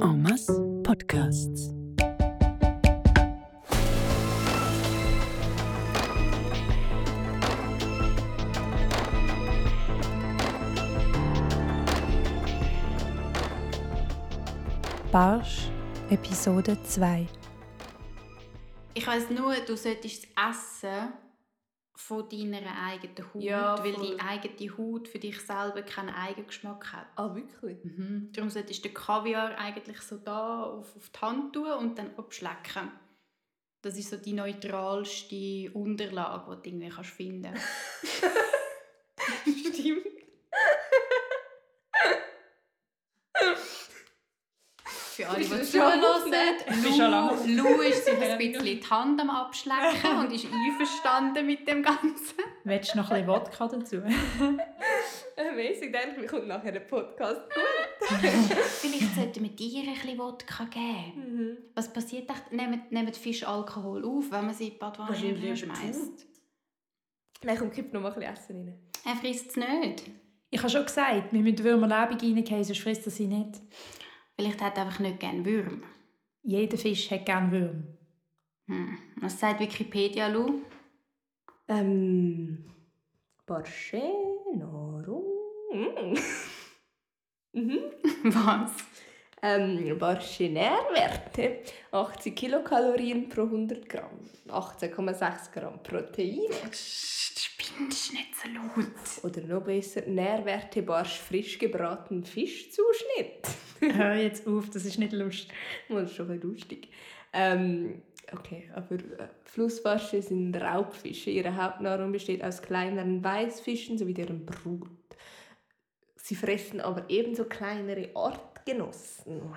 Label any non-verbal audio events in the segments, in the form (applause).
En masse Podcasts. Barsch, Episode 2. Ich weiss nur, du solltest Essen von deiner eigenen Haut, Ja, weil voll. die eigene Haut für dich selber keinen Eigengeschmack hat. Ah, wirklich? Mhm. Darum solltest du den Kaviar eigentlich so da auf, auf die Hand tun und dann abschlecken. Das ist so die neutralste Unterlage, die du irgendwie kannst finden (laughs) (laughs) Stimmt. Alle, die zuhören, Lou, Lou ist sich ein (laughs) bisschen die Hand am Abschlecken und ist einverstanden mit dem Ganzen. Willst du noch ein bisschen Wodka dazu? (laughs) Amazing, denke ich, kommt nachher ein Podcast. (laughs) Vielleicht sollten wir dir ein bisschen Wodka geben. Mhm. Was passiert echt? Nehmt, nehmt Fisch Alkohol auf, wenn man sie in die Badwanne schmeißt? Nein, komm, kipp noch mal ein bisschen Essen rein. Er frisst es nicht. Ich habe schon gesagt, wir müssen Würmerlebung reingehen, sonst frisst er sie nicht. Vielleicht hat er einfach nicht gerne Würm. Jeder Fisch hat gerne Würmer. Hm. Was sagt Wikipedia, Lu? Ähm. Barsche, Nahrung. Mm. (laughs) mhm. (laughs) Was? Ähm, Barsche Nährwerte. 80 Kilokalorien pro 100 Gramm. 18,6 Gramm Proteine. Psst, spinnst nicht so laut. Oder noch besser, Nährwerte Barsch frisch gebraten Fischzuschnitt. (laughs) (laughs) Hör jetzt auf, das ist nicht lustig. Das ist schon lustig. Ähm, okay, aber äh, Flussbarsche sind Raubfische. Ihre Hauptnahrung besteht aus kleineren Weißfischen sowie deren Brut. Sie fressen aber ebenso kleinere Artgenossen. Wow.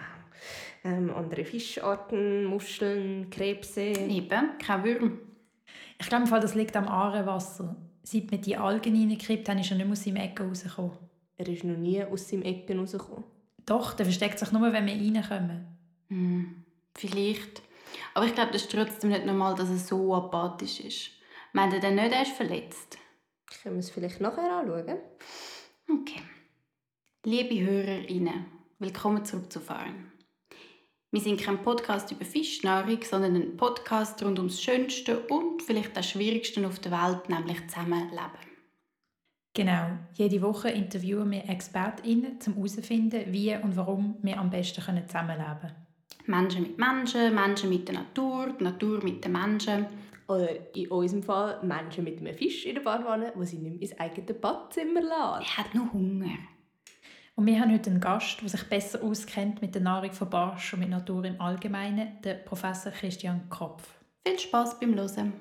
Ähm, andere Fischarten, Muscheln, Krebse. Eben, kein Würm. Ich glaube, im Fall, das liegt am Aarewasser. Seit wir die Algen reingekriegt haben, ist er nicht mehr aus seinem Ecken rausgekommen. Er ist noch nie aus seinem Ecken rausgekommen. Doch, der versteckt sich nur, wenn wir reinkommen. Hm. Vielleicht. Aber ich glaube, das ist trotzdem nicht normal, dass er so apathisch ist. Meint er denn nicht, er ist verletzt? Können wir es vielleicht nachher anschauen? Okay. Liebe HörerInnen, willkommen zurück zu Fahren. Wir sind kein Podcast über Fischnahrung, sondern ein Podcast rund ums Schönste und vielleicht das Schwierigste auf der Welt, nämlich Zusammenleben. Genau. Jede Woche interviewen wir ExpertInnen, um herauszufinden, wie und warum wir am besten zusammenleben können. Menschen mit Menschen, Menschen mit der Natur, die Natur mit den Menschen. Oder in unserem Fall Menschen mit einem Fisch in der Badwanne, die sie nicht mehr ins eigene Badzimmer lassen. Er hat nur Hunger. Und wir haben heute einen Gast, der sich besser auskennt mit der Nahrung von Barsch und mit Natur im Allgemeinen, der Professor Christian Kropf. Viel Spaß beim Hören.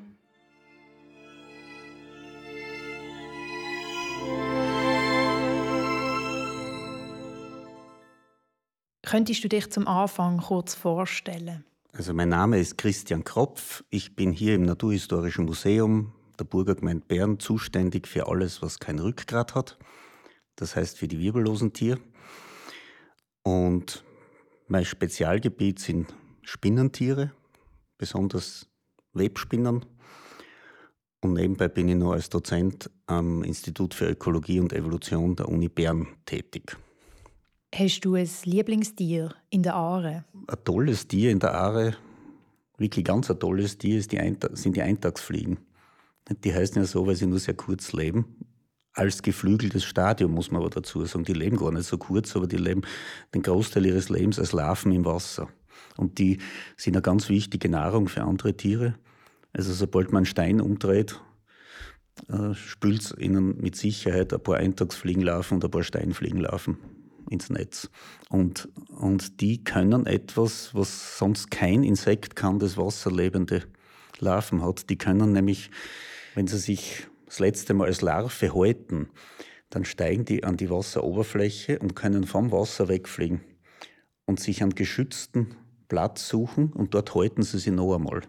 Könntest du dich zum Anfang kurz vorstellen? Also mein Name ist Christian Kropf. Ich bin hier im Naturhistorischen Museum der Burgergemeinde Bern zuständig für alles, was kein Rückgrat hat. Das heißt für die wirbellosen Tiere. Und mein Spezialgebiet sind Spinnentiere, besonders Webspinnen. Und nebenbei bin ich noch als Dozent am Institut für Ökologie und Evolution der Uni Bern tätig. Hast du ein Lieblingstier in der Aare? ein tolles Tier in der Aare, wirklich ganz ein tolles Tier, die sind die Eintagsfliegen. Die heißen ja so, weil sie nur sehr kurz leben. Als geflügeltes Stadium muss man aber dazu sagen. Die leben gar nicht so kurz, aber die leben den Großteil ihres Lebens als Larven im Wasser. Und die sind eine ganz wichtige Nahrung für andere Tiere. Also sobald man einen Stein umdreht, äh, spült es ihnen mit Sicherheit ein paar Eintagsfliegenlarven und ein paar Steinfliegenlarven ins Netz. Und, und die können etwas, was sonst kein Insekt kann, das wasserlebende Larven hat. Die können nämlich, wenn sie sich das letzte Mal als Larve halten, dann steigen die an die Wasseroberfläche und können vom Wasser wegfliegen und sich einen geschützten Platz suchen und dort halten sie sich noch einmal.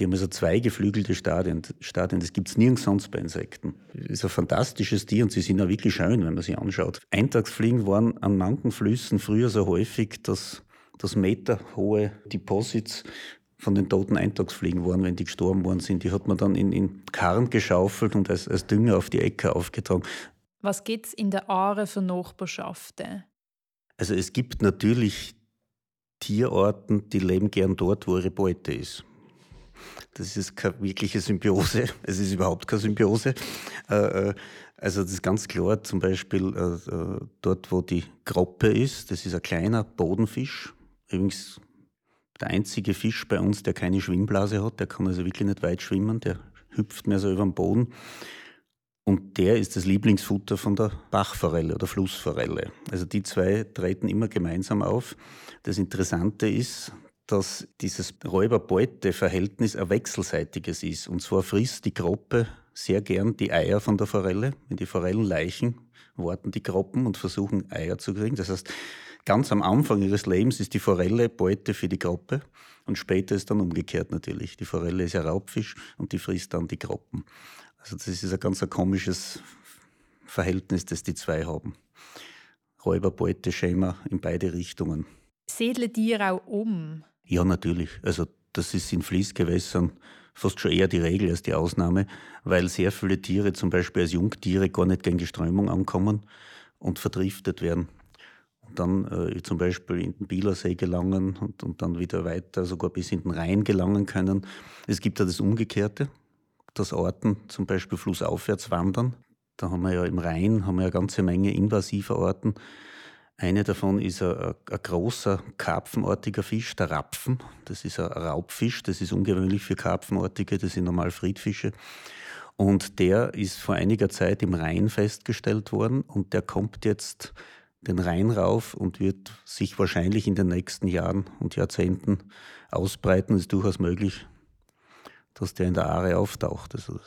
Die haben also zwei geflügelte Stadien. Stadien. Das gibt es nirgends sonst bei Insekten. Das ist ein fantastisches Tier und sie sind auch wirklich schön, wenn man sie anschaut. Eintagsfliegen waren an manchen Flüssen früher so häufig, dass, dass meterhohe Deposits von den toten Eintagsfliegen waren, wenn die gestorben worden sind. Die hat man dann in, in Karren geschaufelt und als, als Dünger auf die Äcker aufgetragen. Was gibt es in der Aare für Nachbarschaften? Also es gibt natürlich Tierarten, die leben gern dort, wo ihre Beute ist. Das ist keine wirkliche Symbiose. (laughs) Es ist überhaupt keine Symbiose. Äh, äh, also das ist ganz klar, zum Beispiel äh, dort, wo die Groppe ist, das ist ein kleiner Bodenfisch. Übrigens der einzige Fisch bei uns, der keine Schwimmblase hat. Der kann also wirklich nicht weit schwimmen. Der hüpft mehr so über den Boden. Und der ist das Lieblingsfutter von der Bachforelle oder Flussforelle. Also die zwei treten immer gemeinsam auf. Das Interessante ist, dass dieses Räuber-Beute-Verhältnis ein wechselseitiges ist. Und zwar frisst die Gruppe sehr gern die Eier von der Forelle. Wenn die Forellen leichen, warten die Gruppen und versuchen Eier zu kriegen. Das heißt, ganz am Anfang ihres Lebens ist die Forelle Beute für die Gruppe und später ist dann umgekehrt natürlich. Die Forelle ist ja Raubfisch und die frisst dann die Gruppen. Also das ist ein ganz ein komisches Verhältnis, das die zwei haben. Räuber-Beute-Schema in beide Richtungen. Siedeln die auch um? Ja, natürlich. Also das ist in Fließgewässern fast schon eher die Regel als die Ausnahme, weil sehr viele Tiere, zum Beispiel als Jungtiere, gar nicht gegen die Strömung ankommen und verdriftet werden. Dann äh, zum Beispiel in den Bielersee gelangen und, und dann wieder weiter, sogar bis in den Rhein gelangen können. Es gibt ja das Umgekehrte, dass Arten zum Beispiel flussaufwärts wandern. Da haben wir ja im Rhein haben wir eine ganze Menge invasiver Arten, eine davon ist ein, ein, großer karpfenartiger Fisch, der Rapfen. Das ist ein Raubfisch, das ist ungewöhnlich für Karpfenartige, das sind normal Friedfische. Und der ist vor einiger Zeit im Rhein festgestellt worden und der kommt jetzt den Rhein rauf und wird sich wahrscheinlich in den nächsten Jahren und Jahrzehnten ausbreiten. Es ist durchaus möglich, dass der in der Aare auftaucht. Also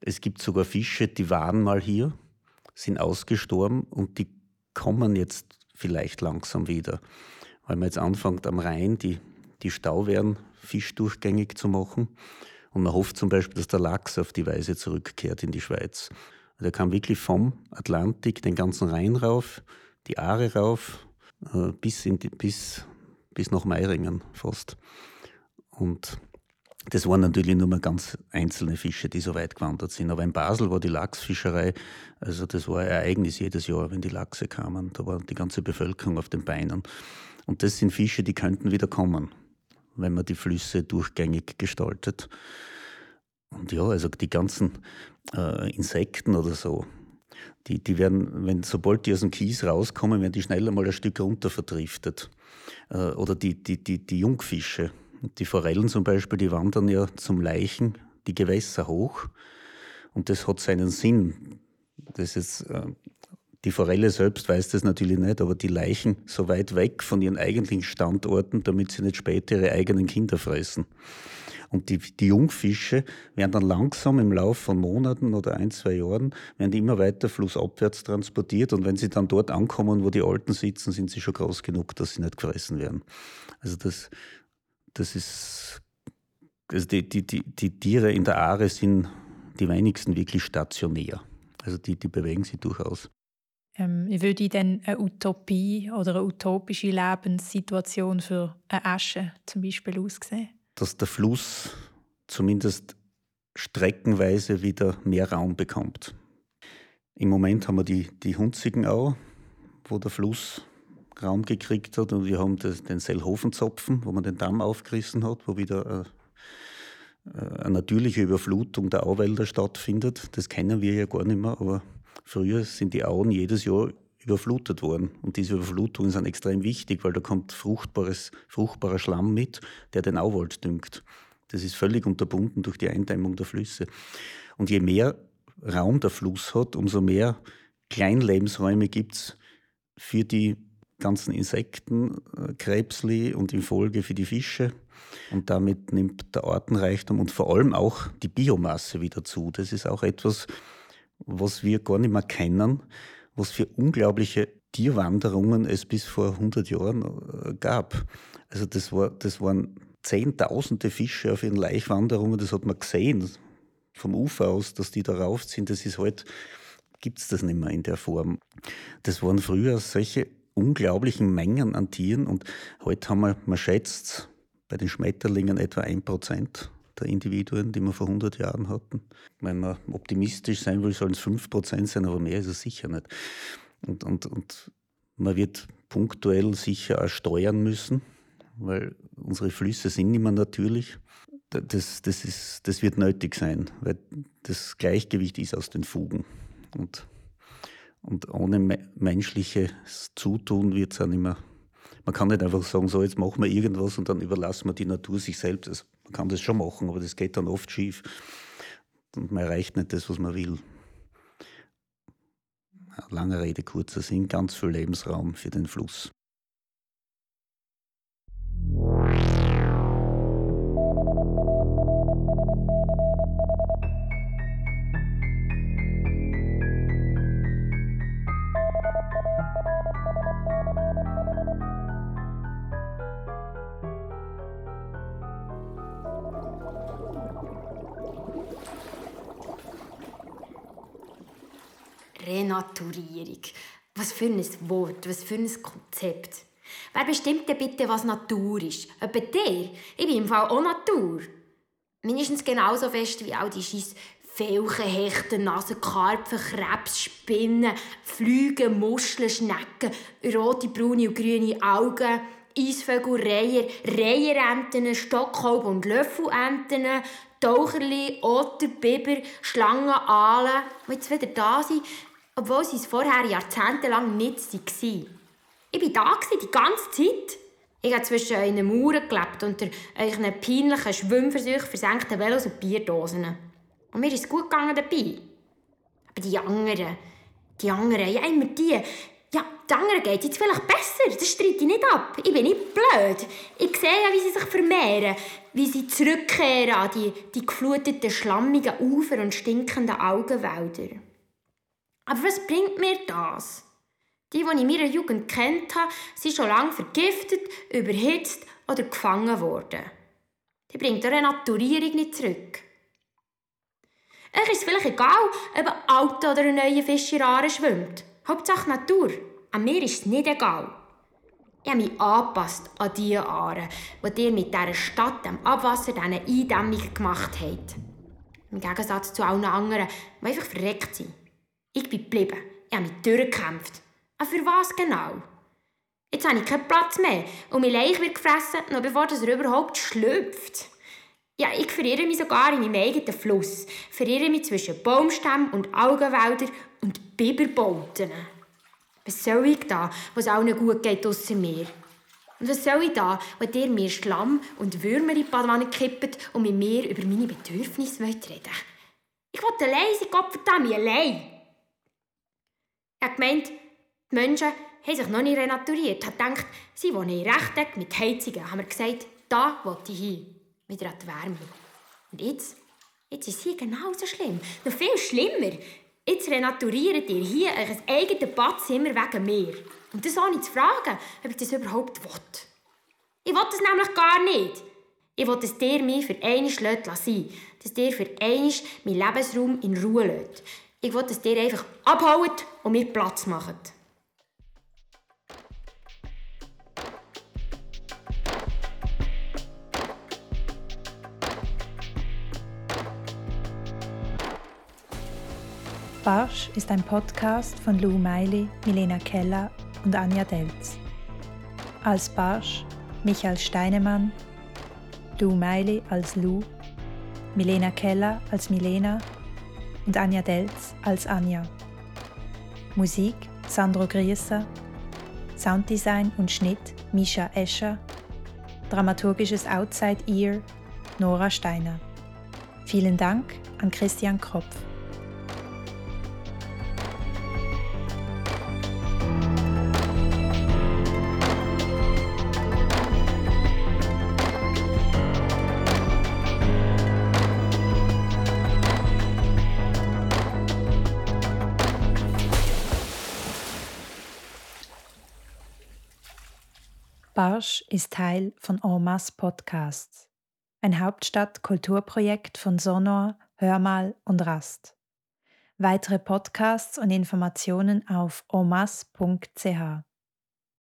es gibt sogar Fische, die waren mal hier, sind ausgestorben und die kommen jetzt vielleicht langsam wieder, weil man jetzt anfängt am Rhein die, die Stauwehren fischdurchgängig zu machen. Und man hofft zum Beispiel, dass der Lachs auf die Weise zurückkehrt in die Schweiz. Der kam wirklich vom Atlantik den ganzen Rhein rauf, die Aare rauf, äh, bis, in die, bis, bis nach Meiringen fast. Und das waren natürlich nur mal ganz einzelne Fische, die so weit gewandert sind. Aber in Basel war die Lachsfischerei, also das war ein Ereignis jedes Jahr, wenn die Lachse kamen. Da war die ganze Bevölkerung auf den Beinen. Und das sind Fische, die könnten wieder kommen, wenn man die Flüsse durchgängig gestaltet. Und ja, also die ganzen äh, Insekten oder so, die, die werden, wenn, sobald die aus dem Kies rauskommen, werden die schneller mal ein Stück runter verdriftet. Äh, oder die, die, die, die Jungfische, die Forellen zum Beispiel, die wandern ja zum Leichen die Gewässer hoch und das hat seinen Sinn. Das ist, äh, die Forelle selbst weiß das natürlich nicht, aber die Leichen so weit weg von ihren eigentlichen Standorten, damit sie nicht später ihre eigenen Kinder fressen. Und die, die Jungfische werden dann langsam im Laufe von Monaten oder ein, zwei Jahren, werden die immer weiter flussabwärts transportiert. Und wenn sie dann dort ankommen, wo die Alten sitzen, sind sie schon groß genug, dass sie nicht gefressen werden. Also das, das ist, also die, die, die, die Tiere in der Aare sind die wenigsten wirklich stationär. Also die, die bewegen sich durchaus. Ähm, wie würde denn eine Utopie oder eine utopische Lebenssituation für eine Asche zum Beispiel aussehen? Dass der Fluss zumindest streckenweise wieder mehr Raum bekommt. Im Moment haben wir die, die Hunzigenau, wo der Fluss Raum gekriegt hat und wir haben den Sellhofenzopfen, wo man den Damm aufgerissen hat, wo wieder äh, äh, eine natürliche Überflutung der Auwälder stattfindet. Das kennen wir ja gar nicht mehr, aber früher sind die Auen jedes Jahr überflutet worden. Und diese Überflutungen sind extrem wichtig, weil da kommt fruchtbares, fruchtbarer Schlamm mit, der den Auwald düngt. Das ist völlig unterbunden durch die Eindämmung der Flüsse. Und je mehr Raum der Fluss hat, umso mehr Kleinlebensräume gibt es für die ganzen Insekten, äh, Krebsli und in Folge für die Fische. Und damit nimmt der Artenreichtum und vor allem auch die Biomasse wieder zu. Das ist auch etwas, was wir gar nicht mehr kennen, was für unglaubliche Tierwanderungen es bis vor 100 Jahren äh, gab. Also das, war, das waren zehntausende Fische auf ihren Laichwanderungen, das hat man gesehen vom Ufer aus, dass die da rauf sind. Das ist halt, gibt es das nicht mehr in der Form. Das waren früher solche unglaublichen Mengen an Tieren und heute haben wir, man schätzt bei den Schmetterlingen etwa ein Prozent der Individuen, die wir vor 100 Jahren hatten. Wenn man optimistisch sein will, sollen es 5 Prozent sein, aber mehr ist es sicher nicht. Und, und, und man wird punktuell sicher auch steuern müssen, weil unsere Flüsse sind nicht mehr natürlich. Das, das, ist, das wird nötig sein, weil das Gleichgewicht ist aus den Fugen. Und, und ohne menschliches Zutun wird es auch nicht mehr. Man kann nicht einfach sagen, so jetzt machen wir irgendwas und dann überlassen wir die Natur sich selbst. Also man kann das schon machen, aber das geht dann oft schief. Und man erreicht nicht das, was man will. Lange Rede, kurzer Sinn, ganz viel Lebensraum für den Fluss. Renaturierung. Was für ein Wort, was für ein Konzept. Wer bestimmt denn bitte, was Natur ist? Etwa der? Ich bin im Fall auch Natur. Mindestens genauso fest wie all die scheiß Felchen, Hechten, Nasen, Karpfen, Krebs, Spinnen, Flüge, Muscheln, Schnecken, rote, braune und grüne Augen, Eisvögel, Reiher, Reiherenten, Stockholb und Löffelenten, Taucherli, Otter, Biber, Schlangen, Aalen, die jetzt wieder da sind, obwohl sie es vorher jahrzehntelang nicht waren. Ich war da die ganze Zeit. Ich habe zwischen euren Mauern gelebt, unter euren peinlichen Schwimmversuchen, versenkten Velos und Bierdosen. Und mir ist es gut gegangen dabei. Aber die anderen, die anderen, ja immer die, ja, die anderen geht jetzt vielleicht besser, das streite ich nicht ab. Ich bin nicht blöd. Ich sehe ja, wie sie sich vermehren, wie sie zurückkehren an die, die gefluteten, schlammigen Ufer und stinkenden Augenwälder. Aber was bringt mir das? Die, die ich in meiner Jugend kennt habe, sind schon lange vergiftet, überhitzt oder gefangen worden. Die bringt eure Naturierung nicht zurück. Euch ist vielleicht egal, ob ein alter oder ein neuer Fisch schwimmt. Hauptsache Natur. An mir ist es nicht egal. Ich habe mich angepasst an die Aare, die ihr mit dieser Stadt, dem Abwasser, diesen Eindämmungen gemacht habt. Im Gegensatz zu allen anderen, die einfach verreckt sind. Ich bin geblieben. Ich habe mich durchgekämpft. Aber für was genau? Jetzt habe ich keinen Platz mehr und mein Leich wird gefressen, noch bevor er überhaupt schlüpft. Ja, ich verirre mich sogar in meinem eigenen Fluss. Verirre mich zwischen Baumstämmen und Augenwäldern und Biberbauten. Was soll ich da, was allen gut geht ausser mir? Und was soll ich da, wenn ihr mir Schlamm und Würmer in die Badwanne kippt und mit mir über meine Bedürfnisse reden wollt? Ich will allein sein, Gott verdammt, allein! Habe gemeint, die Menschen haben sich noch nicht renaturiert. Habe gedacht, sie wohnen in Rechteck mit Heizungen. Haben wir gesagt, da will ich hin. Wieder an die Wärme. Und jetzt? Jetzt ist es hier genauso schlimm. Noch viel schlimmer. Jetzt renaturiert ihr hier euer eigenes Badzimmer wegen mir. Und das ohne zu fragen, ob ich das überhaupt will. Ich will das nämlich gar nicht. Ich will, dass ihr mich für einmal sein Dass ihr für einmal meinen Lebensraum in Ruhe lässt. Ich will, dass ihr einfach abhaut und mir Platz macht. Barsch ist ein Podcast von Lou Meili, Milena Keller und Anja Delz. Als Barsch Michael Steinemann, Lou Meili als Lou, Milena Keller als Milena und Anja Delz als Anja. Musik Sandro Grieser, Sounddesign und Schnitt Misha Escher, dramaturgisches Outside Ear Nora Steiner. Vielen Dank an Christian Kropf. Barsch ist Teil von Ormas Podcasts, ein Hauptstadt-Kulturprojekt von Sonor, Hörmal und Rast. Weitere Podcasts und Informationen auf omas.ch.